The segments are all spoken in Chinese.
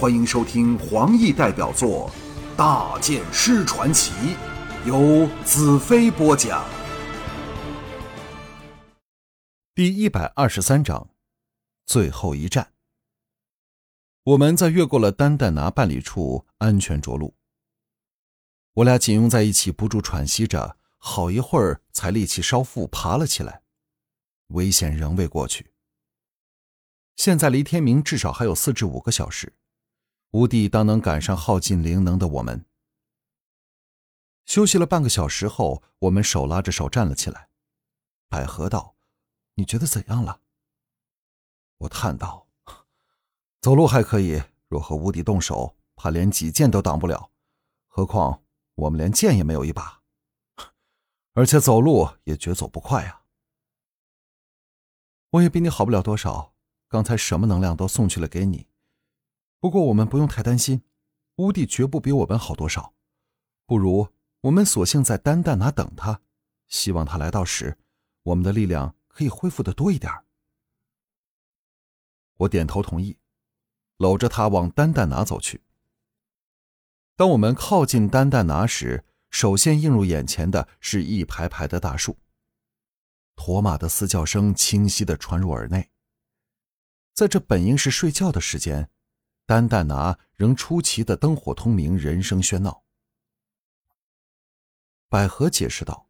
欢迎收听黄奕代表作《大剑师传奇》，由子飞播讲。第一百二十三章，最后一战。我们在越过了丹丹拿半里处，安全着陆。我俩紧拥在一起，不住喘息着，好一会儿才力气稍复，爬了起来。危险仍未过去。现在离天明至少还有四至五个小时。吴帝当能赶上耗尽灵能的我们。休息了半个小时后，我们手拉着手站了起来。百合道：“你觉得怎样了？”我叹道：“走路还可以，若和吴帝动手，怕连几剑都挡不了。何况我们连剑也没有一把，而且走路也绝走不快啊。”我也比你好不了多少，刚才什么能量都送去了给你。不过我们不用太担心，乌帝绝不比我们好多少。不如我们索性在丹丹拿等他，希望他来到时，我们的力量可以恢复的多一点。我点头同意，搂着他往丹丹拿走去。当我们靠近丹丹拿时，首先映入眼前的是一排排的大树。驼马的嘶叫声清晰的传入耳内。在这本应是睡觉的时间。丹丹拿仍出奇的灯火通明，人声喧闹。百合解释道：“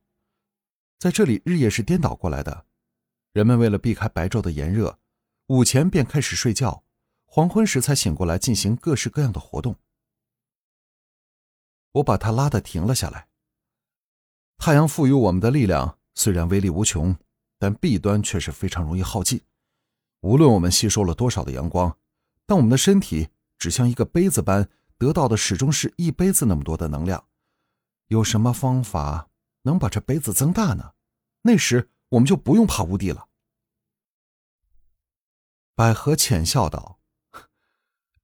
在这里日夜是颠倒过来的，人们为了避开白昼的炎热，午前便开始睡觉，黄昏时才醒过来进行各式各样的活动。”我把他拉的停了下来。太阳赋予我们的力量虽然威力无穷，但弊端却是非常容易耗尽。无论我们吸收了多少的阳光。但我们的身体只像一个杯子般，得到的始终是一杯子那么多的能量。有什么方法能把这杯子增大呢？那时我们就不用怕无敌了。百合浅笑道：“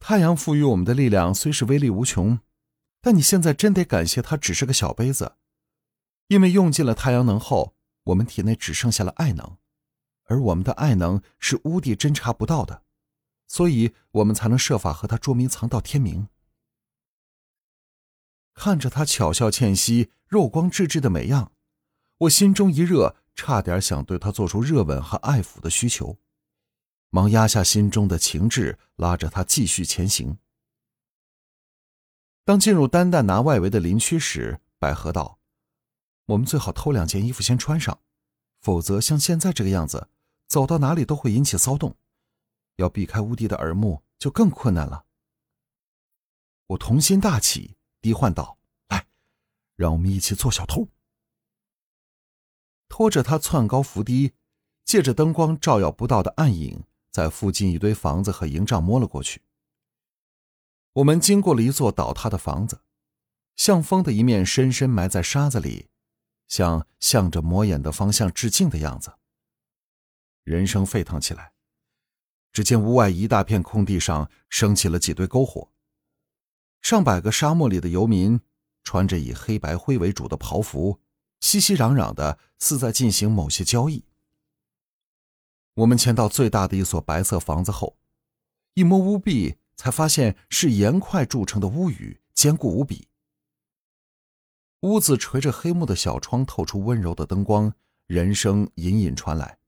太阳赋予我们的力量虽是威力无穷，但你现在真得感谢它只是个小杯子，因为用尽了太阳能后，我们体内只剩下了爱能，而我们的爱能是乌帝侦察不到的。”所以我们才能设法和他捉迷藏到天明。看着他巧笑倩兮、肉光质质的美样，我心中一热，差点想对他做出热吻和爱抚的需求，忙压下心中的情志，拉着他继续前行。当进入丹丹拿外围的林区时，百合道：“我们最好偷两件衣服先穿上，否则像现在这个样子，走到哪里都会引起骚动。”要避开乌迪的耳目就更困难了。我童心大起，低唤道：“来，让我们一起做小偷。”拖着他窜高伏低，借着灯光照耀不到的暗影，在附近一堆房子和营帐摸了过去。我们经过了一座倒塌的房子，向风的一面深深埋在沙子里，像向着魔眼的方向致敬的样子。人声沸腾起来。只见屋外一大片空地上升起了几堆篝火，上百个沙漠里的游民穿着以黑白灰为主的袍服，熙熙攘攘的，似在进行某些交易。我们前到最大的一所白色房子后，一摸屋壁，才发现是岩块铸成的屋宇，坚固无比。屋子垂着黑木的小窗，透出温柔的灯光，人声隐隐传来。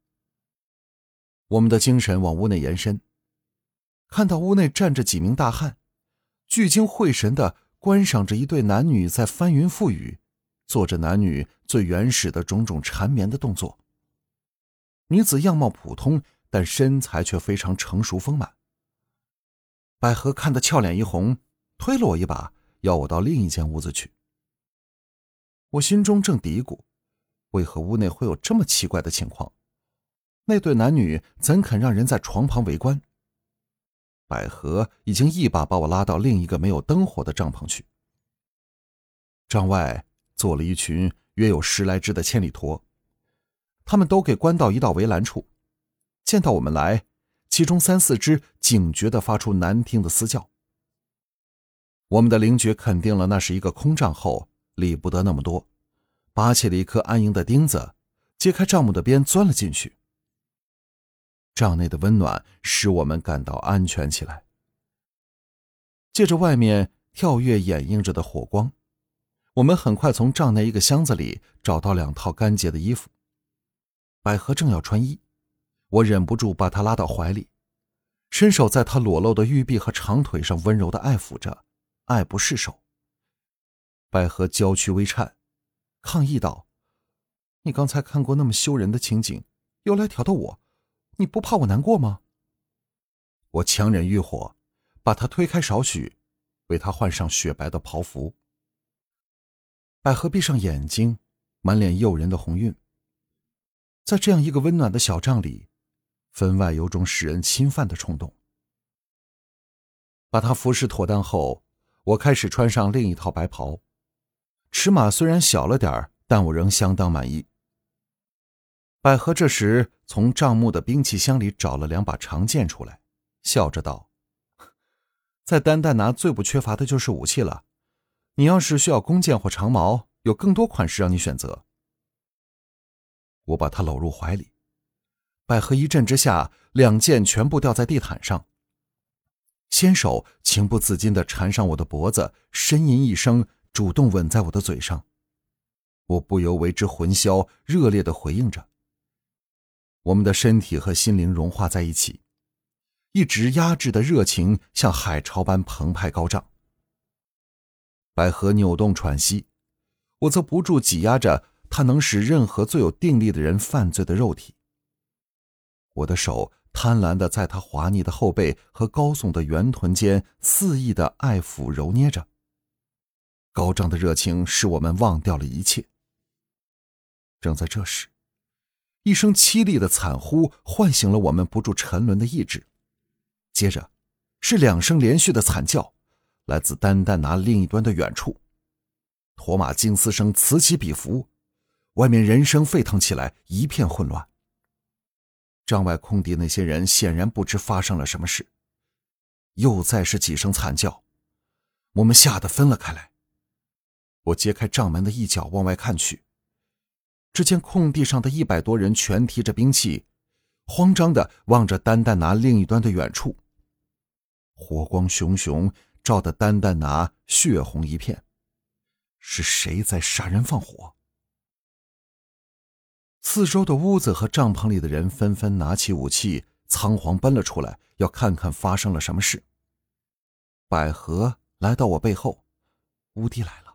我们的精神往屋内延伸，看到屋内站着几名大汉，聚精会神的观赏着一对男女在翻云覆雨，做着男女最原始的种种缠绵的动作。女子样貌普通，但身材却非常成熟丰满。百合看得俏脸一红，推了我一把，要我到另一间屋子去。我心中正嘀咕，为何屋内会有这么奇怪的情况？那对男女怎肯让人在床旁围观？百合已经一把把我拉到另一个没有灯火的帐篷去。帐外坐了一群约有十来只的千里驼，他们都给关到一道围栏处。见到我们来，其中三四只警觉的发出难听的嘶叫。我们的灵觉肯定了那是一个空帐后，理不得那么多，拔起了一颗安营的钉子，揭开帐幕的边，钻了进去。帐内的温暖使我们感到安全起来。借着外面跳跃掩映着的火光，我们很快从帐内一个箱子里找到两套干净的衣服。百合正要穿衣，我忍不住把她拉到怀里，伸手在她裸露的玉臂和长腿上温柔的爱抚着，爱不释手。百合娇躯微颤，抗议道：“你刚才看过那么羞人的情景，又来挑逗我，你不怕我难过吗？”我强忍欲火，把她推开少许，为她换上雪白的袍服。百合闭上眼睛，满脸诱人的红晕。在这样一个温暖的小帐里，分外有种使人侵犯的冲动。把她服侍妥当后，我开始穿上另一套白袍。尺码虽然小了点，但我仍相当满意。百合这时从账目的兵器箱里找了两把长剑出来，笑着道：“在丹丹拿最不缺乏的就是武器了。你要是需要弓箭或长矛，有更多款式让你选择。”我把她搂入怀里，百合一震之下，两剑全部掉在地毯上。纤手情不自禁地缠上我的脖子，呻吟一声。主动吻在我的嘴上，我不由为之魂销，热烈的回应着。我们的身体和心灵融化在一起，一直压制的热情像海潮般澎湃高涨。百合扭动喘息，我则不住挤压着她能使任何最有定力的人犯罪的肉体。我的手贪婪的在她滑腻的后背和高耸的圆臀间肆意的爱抚揉捏着。高涨的热情使我们忘掉了一切。正在这时，一声凄厉的惨呼唤醒了我们不住沉沦的意志，接着是两声连续的惨叫，来自丹丹拿另一端的远处。驼马惊嘶声此起彼伏，外面人声沸腾起来，一片混乱。帐外空地那些人显然不知发生了什么事，又再是几声惨叫，我们吓得分了开来。我揭开帐门的一角，往外看去，只见空地上的一百多人全提着兵器，慌张的望着丹丹拿另一端的远处。火光熊熊，照得丹丹拿血红一片。是谁在杀人放火？四周的屋子和帐篷里的人纷纷拿起武器，仓皇奔了出来，要看看发生了什么事。百合来到我背后，乌迪来了。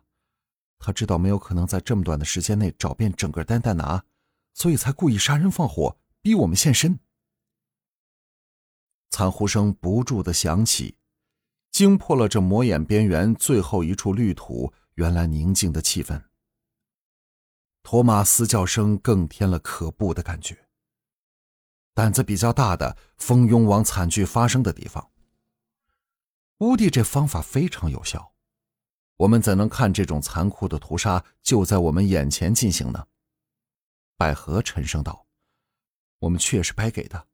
他知道没有可能在这么短的时间内找遍整个丹丹拿，所以才故意杀人放火，逼我们现身。惨呼声不住的响起，惊破了这魔眼边缘最后一处绿土原来宁静的气氛。托马斯叫声更添了可怖的感觉。胆子比较大的蜂拥往惨剧发生的地方。乌迪这方法非常有效。我们怎能看这种残酷的屠杀就在我们眼前进行呢？百合沉声道：“我们去也是白给的，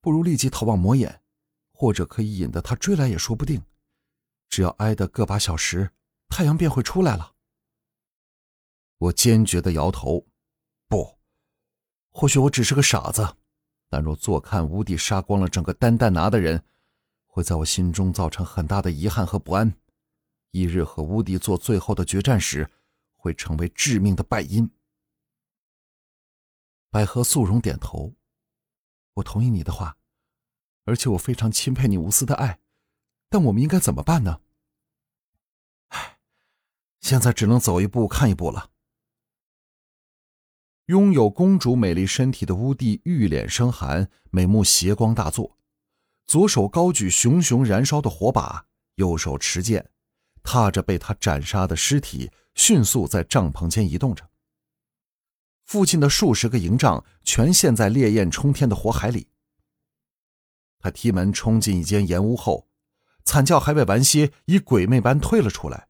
不如立即逃往魔眼，或者可以引得他追来也说不定。只要挨得个把小时，太阳便会出来了。”我坚决的摇头：“不，或许我只是个傻子，但若坐看吴地杀光了整个丹丹拿的人，会在我心中造成很大的遗憾和不安。”一日和乌迪做最后的决战时，会成为致命的败因。百合素容点头，我同意你的话，而且我非常钦佩你无私的爱。但我们应该怎么办呢？唉，现在只能走一步看一步了。拥有公主美丽身体的乌帝玉脸生寒，美目斜光大作，左手高举熊熊燃烧的火把，右手持剑。踏着被他斩杀的尸体，迅速在帐篷间移动着。附近的数十个营帐全陷在烈焰冲天的火海里。他踢门冲进一间岩屋后，惨叫还未完歇，以鬼魅般退了出来，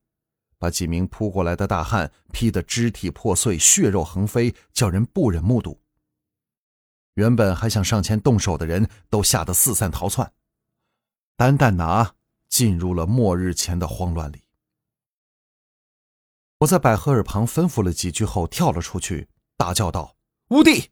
把几名扑过来的大汉劈得肢体破碎、血肉横飞，叫人不忍目睹。原本还想上前动手的人都吓得四散逃窜。单单拿。进入了末日前的慌乱里。我在百合耳旁吩咐了几句后，跳了出去，大叫道：“乌帝，